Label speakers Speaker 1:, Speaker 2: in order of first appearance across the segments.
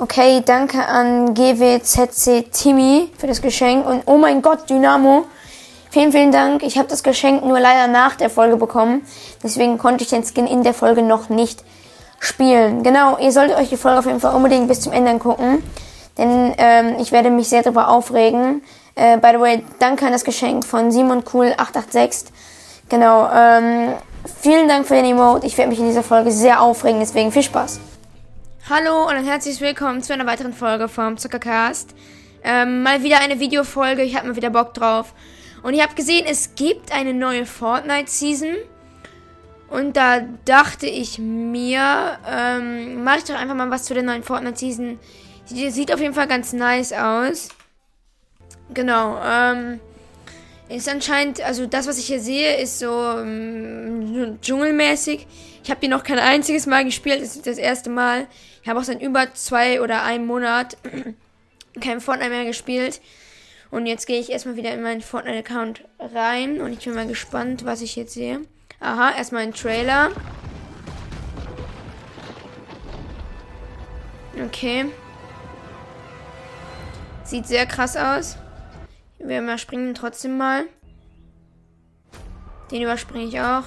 Speaker 1: Okay, danke an GWZC Timmy für das Geschenk und oh mein Gott, Dynamo. Vielen, vielen Dank. Ich habe das Geschenk nur leider nach der Folge bekommen. Deswegen konnte ich den Skin in der Folge noch nicht spielen. Genau, ihr solltet euch die Folge auf jeden Fall unbedingt bis zum Ende gucken. Denn ähm, ich werde mich sehr darüber aufregen. Äh, by the way, danke an das Geschenk von Simon Cool 886. Genau, ähm, vielen Dank für den Emote. Ich werde mich in dieser Folge sehr aufregen, deswegen viel Spaß. Hallo und herzlich willkommen zu einer weiteren Folge vom Zuckercast. Ähm, mal wieder eine Videofolge, ich habe mal wieder Bock drauf. Und ich habe gesehen, es gibt eine neue Fortnite-Season. Und da dachte ich mir, ähm, mache ich doch einfach mal was zu der neuen Fortnite-Season. Die sieht auf jeden Fall ganz nice aus. Genau, ähm, ist anscheinend, also das, was ich hier sehe, ist so ähm, dschungelmäßig. Ich habe die noch kein einziges Mal gespielt, das ist das erste Mal. Ich habe auch seit über zwei oder einem Monat kein Fortnite mehr gespielt. Und jetzt gehe ich erstmal wieder in meinen Fortnite-Account rein und ich bin mal gespannt, was ich jetzt sehe. Aha, erstmal ein Trailer. Okay. Sieht sehr krass aus. Wir überspringen trotzdem mal. Den überspringe ich auch.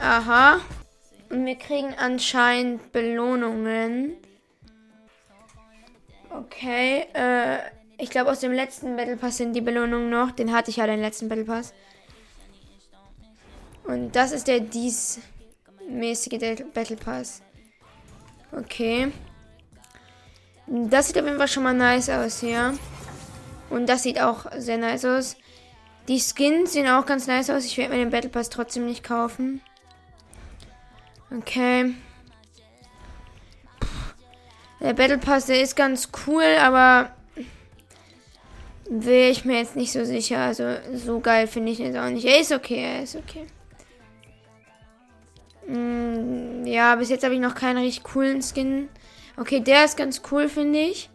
Speaker 1: Aha. Und wir kriegen anscheinend Belohnungen. Okay, äh, ich glaube aus dem letzten Battle Pass sind die Belohnungen noch. Den hatte ich ja, den letzten Battle Pass. Und das ist der diesmäßige Battle Pass. Okay. Das sieht auf jeden Fall schon mal nice aus hier. Und das sieht auch sehr nice aus. Die Skins sehen auch ganz nice aus. Ich werde mir den Battle Pass trotzdem nicht kaufen. Okay. Der Battle Pass, der ist ganz cool, aber will ich mir jetzt nicht so sicher. Also so geil finde ich ihn jetzt auch nicht. Er ist okay, er ist okay. Mm, ja, bis jetzt habe ich noch keinen richtig coolen Skin. Okay, der ist ganz cool, finde ich.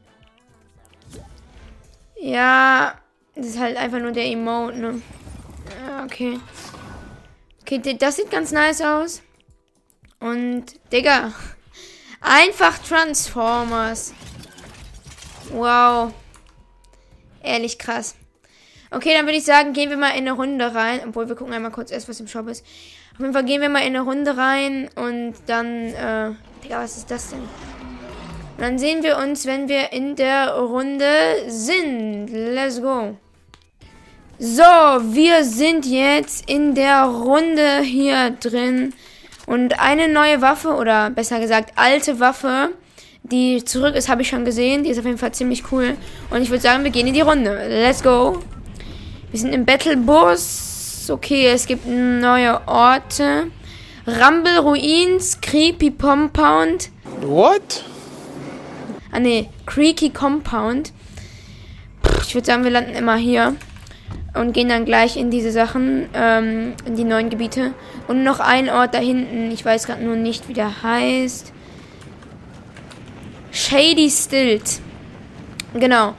Speaker 1: Ja, das ist halt einfach nur der Emote, ne? Okay. Okay, das sieht ganz nice aus. Und, Digga. Einfach Transformers. Wow. Ehrlich krass. Okay, dann würde ich sagen, gehen wir mal in eine Runde rein. Obwohl, wir gucken einmal kurz erst, was im Shop ist. Auf jeden Fall gehen wir mal in eine Runde rein und dann, äh, Digga, was ist das denn? Und dann sehen wir uns, wenn wir in der Runde sind. Let's go. So, wir sind jetzt in der Runde hier drin. Und eine neue Waffe, oder besser gesagt, alte Waffe, die zurück ist, habe ich schon gesehen. Die ist auf jeden Fall ziemlich cool. Und ich würde sagen, wir gehen in die Runde. Let's go. Wir sind im Battle Bus. Okay, es gibt neue Orte. Rumble Ruins, Creepy Compound.
Speaker 2: What?
Speaker 1: Ah ne, Creaky Compound. Ich würde sagen, wir landen immer hier. Und gehen dann gleich in diese Sachen, ähm, in die neuen Gebiete. Und noch ein Ort da hinten. Ich weiß gerade nur nicht, wie der heißt. Shady Stilt. Genau.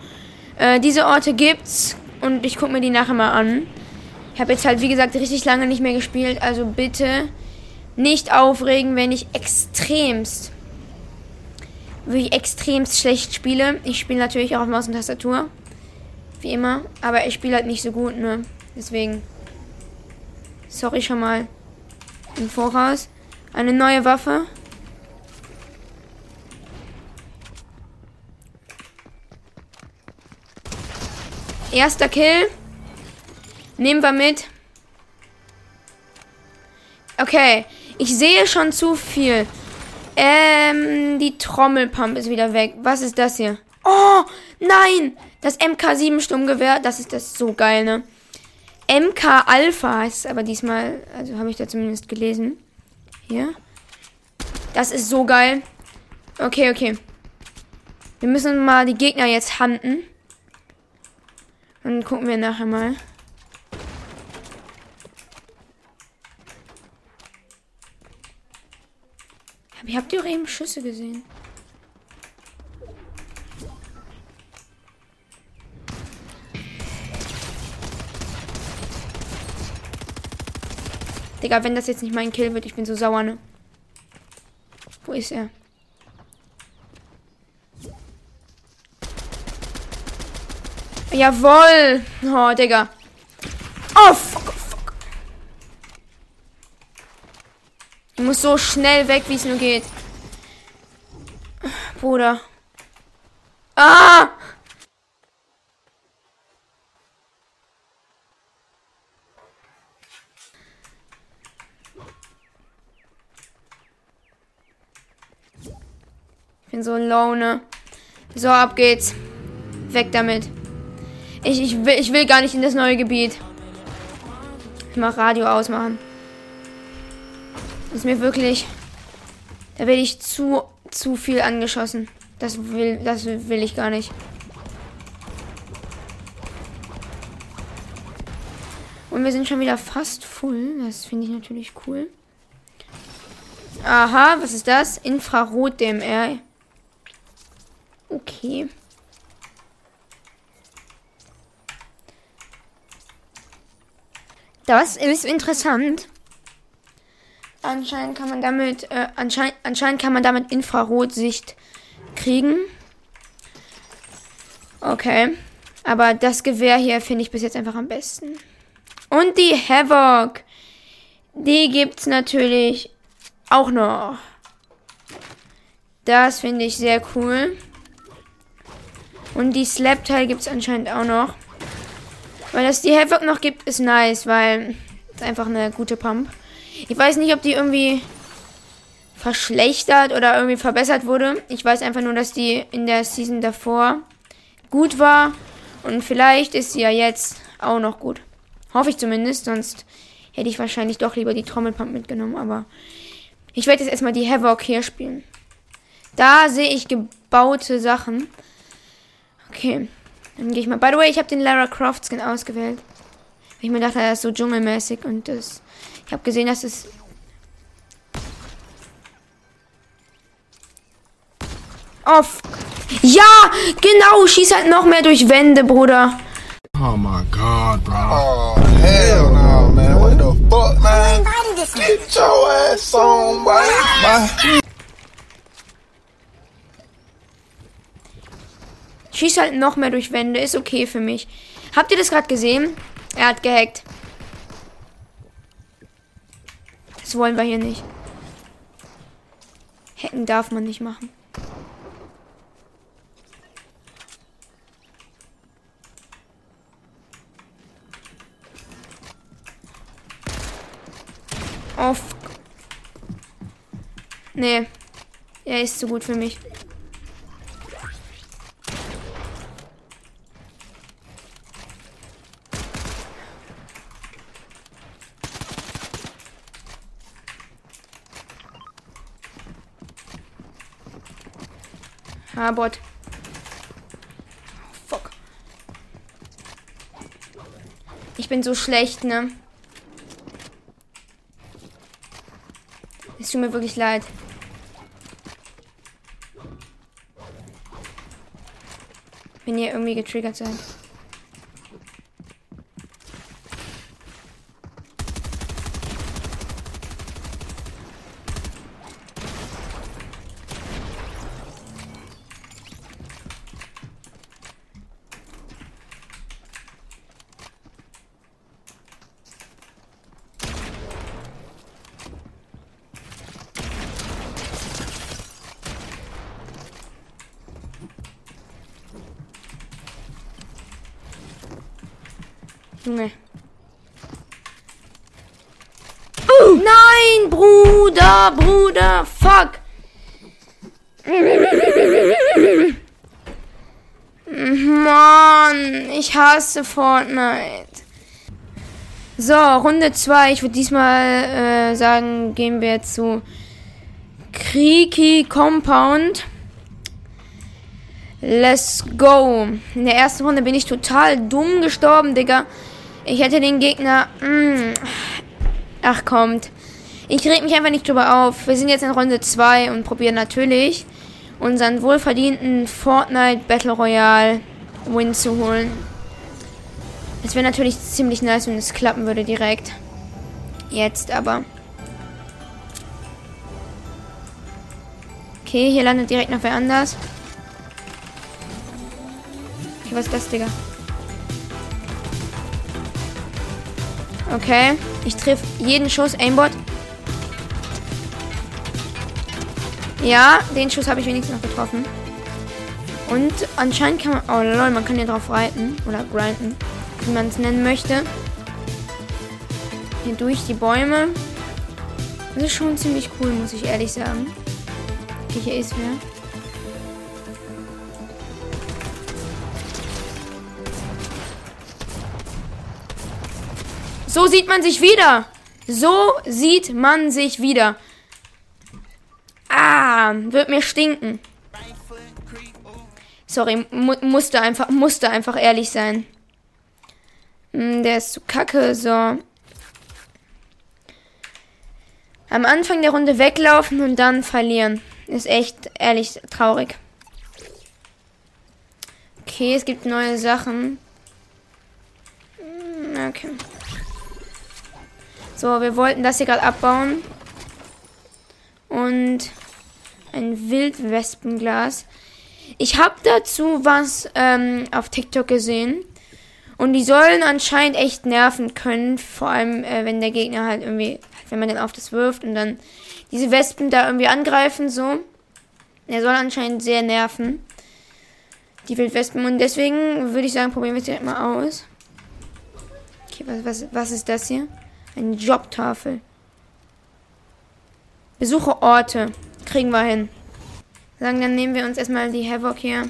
Speaker 1: Äh, diese Orte gibt's und ich gucke mir die nachher mal an. Ich habe jetzt halt, wie gesagt, richtig lange nicht mehr gespielt, also bitte nicht aufregen, wenn ich extremst, wirklich extremst schlecht spiele. Ich spiele natürlich auch auf Maus und Tastatur. Wie immer. Aber ich spiele halt nicht so gut, ne? Deswegen. Sorry schon mal. Im Voraus. Eine neue Waffe. Erster Kill. Nehmen wir mit. Okay. Ich sehe schon zu viel. Ähm, die Trommelpump ist wieder weg. Was ist das hier? Oh, nein! Das MK7 Sturmgewehr, das ist das so geil, ne? MK Alpha heißt es aber diesmal, also habe ich da zumindest gelesen. Hier. Das ist so geil. Okay, okay. Wir müssen mal die Gegner jetzt handen. Und gucken wir nachher mal. Habt ihr auch eben Schüsse gesehen? Digga, wenn das jetzt nicht mein Kill wird, ich bin so sauer, ne? Wo ist er? Jawoll! Oh, Digga. Oh, fuck, fuck. Ich muss so schnell weg, wie es nur geht. Bruder. Ah! Bin so Laune. So, ab geht's. Weg damit. Ich, ich, will, ich will gar nicht in das neue Gebiet. Ich mach Radio ausmachen. ist mir wirklich. Da werde ich zu, zu viel angeschossen. Das will, das will ich gar nicht. Und wir sind schon wieder fast full. Das finde ich natürlich cool. Aha, was ist das? Infrarot-DMR. Okay. Das ist interessant. Anscheinend kann man damit, äh, anscheinend, anscheinend kann man damit Infrarotsicht kriegen. Okay. Aber das Gewehr hier finde ich bis jetzt einfach am besten. Und die Havoc. Die gibt's natürlich auch noch. Das finde ich sehr cool. Und die Slap-Teil gibt es anscheinend auch noch. Weil es die Havoc noch gibt, ist nice, weil es einfach eine gute Pump. Ich weiß nicht, ob die irgendwie verschlechtert oder irgendwie verbessert wurde. Ich weiß einfach nur, dass die in der Season davor gut war. Und vielleicht ist sie ja jetzt auch noch gut. Hoffe ich zumindest, sonst hätte ich wahrscheinlich doch lieber die Trommelpump mitgenommen. Aber ich werde jetzt erstmal die Havoc hier spielen. Da sehe ich gebaute Sachen. Okay. Dann gehe ich mal. By the way, ich habe den Lara Croft Skin ausgewählt. Weil ich mir dachte, er ist so dschungelmäßig und das. Ich habe gesehen, dass es. Off. Ja, genau. Schieß halt noch mehr durch Wände, Bruder. Oh my god, bro. Oh, hell no, man. What the fuck, man? Get your ass on, boy. Schieß halt noch mehr durch Wände. Ist okay für mich. Habt ihr das gerade gesehen? Er hat gehackt. Das wollen wir hier nicht. Hacken darf man nicht machen. Oh, Nee. Er ist zu gut für mich. Ah, Bot. Fuck. Ich bin so schlecht, ne? Es tut mir wirklich leid. Wenn ihr irgendwie getriggert seid. Junge. Oh, nein, Bruder, Bruder, fuck. Mann, ich hasse Fortnite. So, Runde 2. Ich würde diesmal äh, sagen, gehen wir zu Creaky Compound. Let's go. In der ersten Runde bin ich total dumm gestorben, Digga. Ich hätte den Gegner... Mh, mm, ach, kommt. Ich reg mich einfach nicht drüber auf. Wir sind jetzt in Runde 2 und probieren natürlich unseren wohlverdienten Fortnite Battle Royale Win zu holen. Es wäre natürlich ziemlich nice, wenn es klappen würde direkt. Jetzt aber. Okay, hier landet direkt noch wer anders. Okay, was ist das, Digga? Okay, ich triff jeden Schuss. Aimbot. Ja, den Schuss habe ich wenigstens noch getroffen. Und anscheinend kann man... Oh lol, man kann hier drauf reiten. Oder grinden. Wie man es nennen möchte. Hier durch die Bäume. Das ist schon ziemlich cool, muss ich ehrlich sagen. Okay, hier ist wer. So sieht man sich wieder. So sieht man sich wieder. Ah, wird mir stinken. Sorry, mu musste einfach, musste einfach ehrlich sein. Hm, der ist zu kacke, so. Am Anfang der Runde weglaufen und dann verlieren. Ist echt, ehrlich, traurig. Okay, es gibt neue Sachen. Hm, okay. So, wir wollten das hier gerade abbauen. Und ein Wildwespenglas. Ich habe dazu was ähm, auf TikTok gesehen. Und die sollen anscheinend echt nerven können. Vor allem, äh, wenn der Gegner halt irgendwie, wenn man den auf das wirft und dann diese Wespen da irgendwie angreifen, so. Der soll anscheinend sehr nerven. Die Wildwespen. Und deswegen würde ich sagen, probieren wir es direkt mal aus. Okay, was, was, was ist das hier? Eine Jobtafel. Besuche Orte. Kriegen wir hin. Sagen, dann nehmen wir uns erstmal die Havoc hier.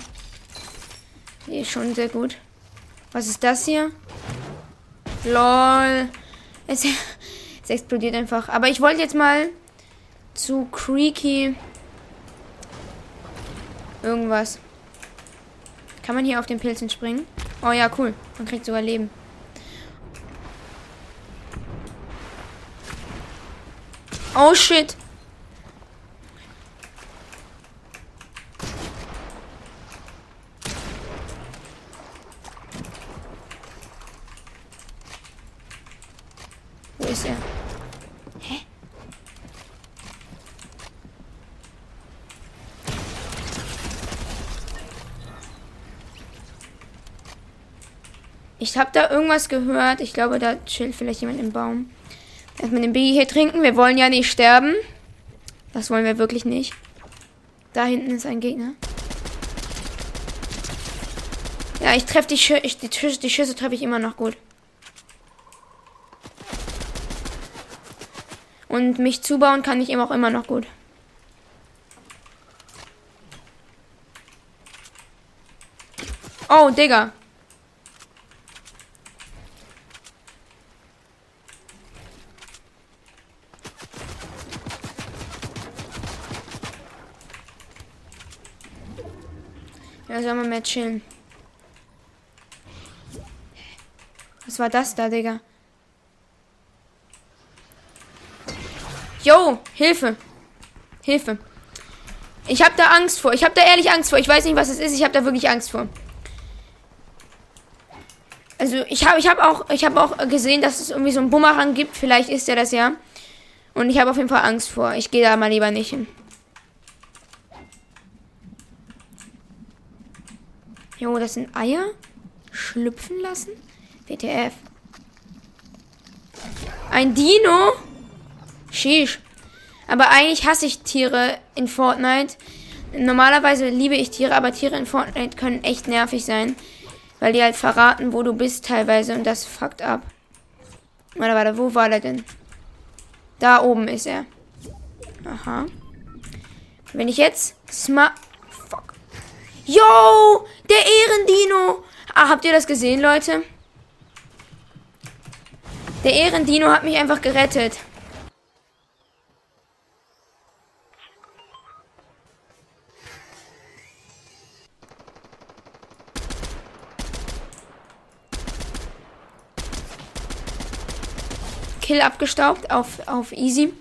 Speaker 1: Die ist schon sehr gut. Was ist das hier? Lol. Es, es explodiert einfach. Aber ich wollte jetzt mal zu Creaky irgendwas. Kann man hier auf den Pilzen springen? Oh ja, cool. Man kriegt sogar Leben. Oh shit. Wo ist er? Hä? Ich habe da irgendwas gehört. Ich glaube, da chillt vielleicht jemand im Baum. Erstmal den Biggie hier trinken. Wir wollen ja nicht sterben. Das wollen wir wirklich nicht. Da hinten ist ein Gegner. Ja, ich treffe die, Schü die, Schüsse, die Schüsse treffe ich immer noch gut. Und mich zubauen kann ich eben auch immer noch gut. Oh, Digga. Ja, soll man mehr chillen. Was war das da, Digga? Yo, Hilfe. Hilfe. Ich hab da Angst vor. Ich hab da ehrlich Angst vor. Ich weiß nicht, was es ist. Ich hab da wirklich Angst vor. Also ich habe ich hab auch habe auch gesehen, dass es irgendwie so einen Bumerang gibt. Vielleicht ist er das ja. Und ich habe auf jeden Fall Angst vor. Ich gehe da mal lieber nicht hin. Jo, das sind Eier. Schlüpfen lassen? WTF. Ein Dino? Sheesh. Aber eigentlich hasse ich Tiere in Fortnite. Normalerweise liebe ich Tiere, aber Tiere in Fortnite können echt nervig sein. Weil die halt verraten, wo du bist teilweise und das fuckt ab. Warte, warte, wo war der denn? Da oben ist er. Aha. Wenn ich jetzt smart Yo, der Ehrendino. Ah, habt ihr das gesehen, Leute? Der Ehrendino hat mich einfach gerettet. Kill abgestaubt auf, auf Easy.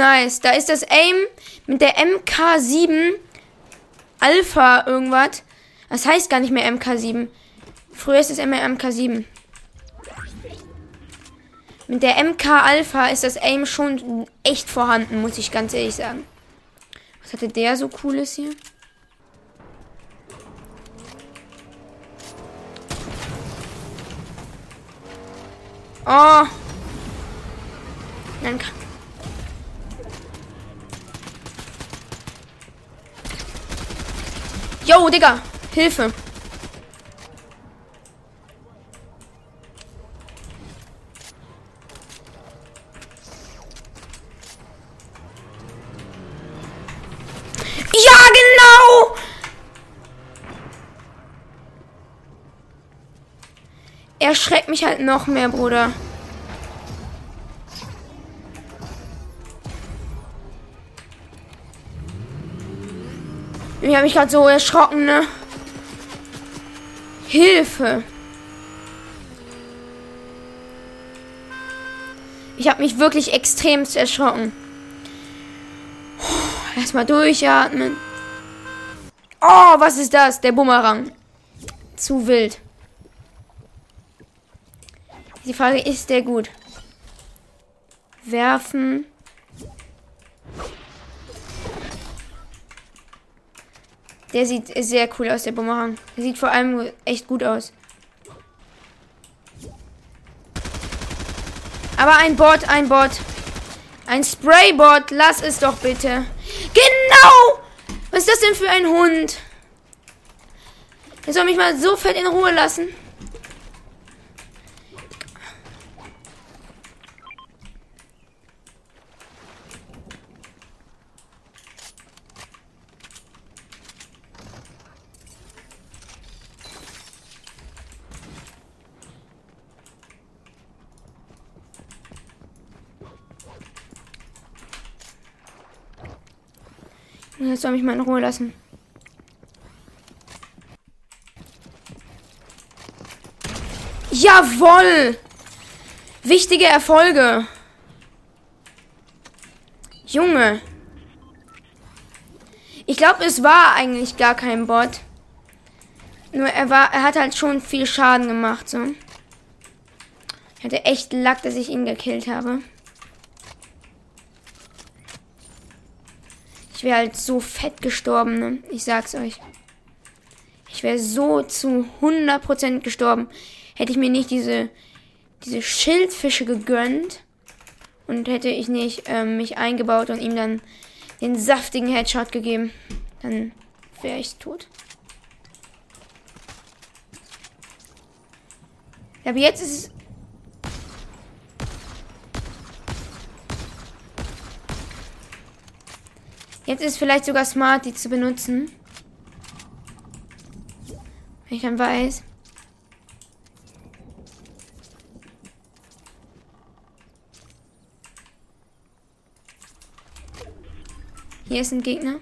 Speaker 1: Nice. Da ist das Aim mit der MK7 Alpha irgendwas. Das heißt gar nicht mehr MK7. Früher ist es immer MK7. Mit der MK Alpha ist das Aim schon echt vorhanden, muss ich ganz ehrlich sagen. Was hatte der so cooles hier? Oh. Dann Yo, Digga. Hilfe. Ja, genau. Er schreckt mich halt noch mehr, Bruder. Ich habe mich gerade so erschrocken, ne? Hilfe! Ich habe mich wirklich extremst erschrocken. Erstmal durchatmen. Oh, was ist das? Der Bumerang. Zu wild. Die Frage, ist der gut? Werfen. Der sieht sehr cool aus, der Bumerang. Der sieht vor allem echt gut aus. Aber ein Bot, ein Bot. Ein Spraybot, lass es doch bitte. Genau! Was ist das denn für ein Hund? Er soll mich mal so fett in Ruhe lassen. Jetzt soll mich mal in Ruhe lassen. Jawoll! Wichtige Erfolge. Junge. Ich glaube, es war eigentlich gar kein Bot. Nur er war, er hat halt schon viel Schaden gemacht, so. Ich hatte echt Lack, dass ich ihn gekillt habe. Ich wäre halt so fett gestorben, ne? Ich sag's euch. Ich wäre so zu 100% gestorben. Hätte ich mir nicht diese, diese Schildfische gegönnt und hätte ich nicht ähm, mich eingebaut und ihm dann den saftigen Headshot gegeben, dann wäre ich tot. Aber jetzt ist Jetzt ist vielleicht sogar smart, die zu benutzen. Wenn ich dann weiß. Hier ist ein Gegner.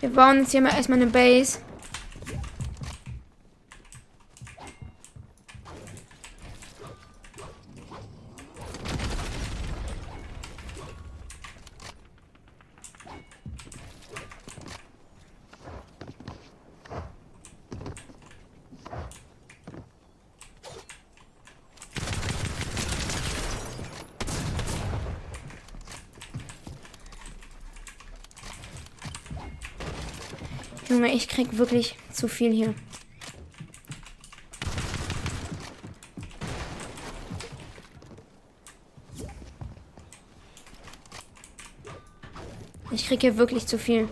Speaker 1: Wir bauen jetzt hier mal erstmal eine Base. Junge, ich krieg wirklich zu viel hier. Ich krieg hier wirklich zu viel.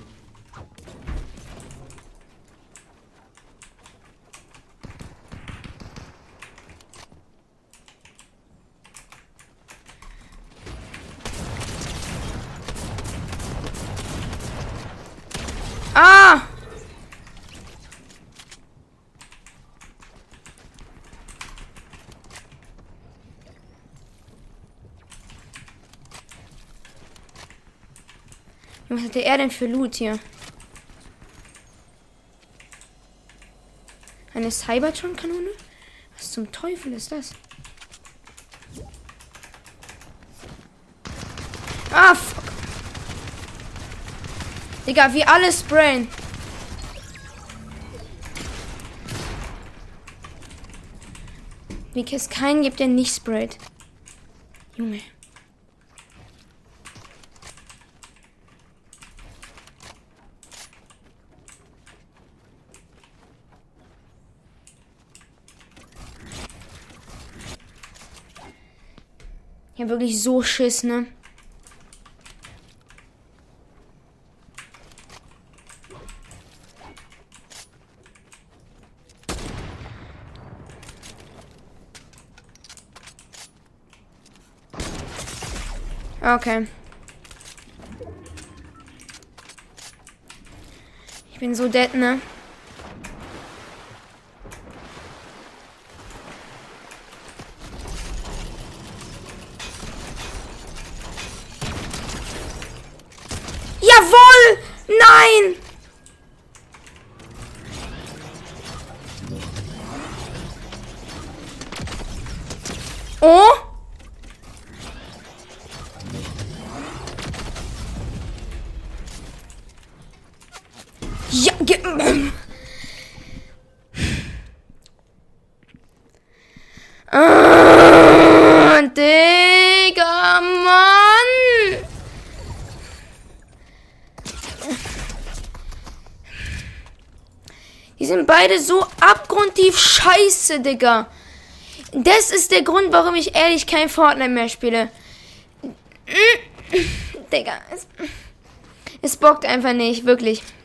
Speaker 1: Ah! Was hatte er denn für Loot hier? Eine Cybertron-Kanone? Was zum Teufel ist das? Ah, fuck. Digga, wie alle sprayen. Wie es keinen gibt, der nicht sprayt. Junge. Ich wirklich so Schiss, ne? Okay. Ich bin so dead, ne? Jawohl! Nein! Oh? Ja, ge ah, Digga, Mann! Die sind beide so abgrundtief scheiße, Digga. Das ist der Grund, warum ich ehrlich kein Fortnite mehr spiele. Digga, es, es bockt einfach nicht, wirklich.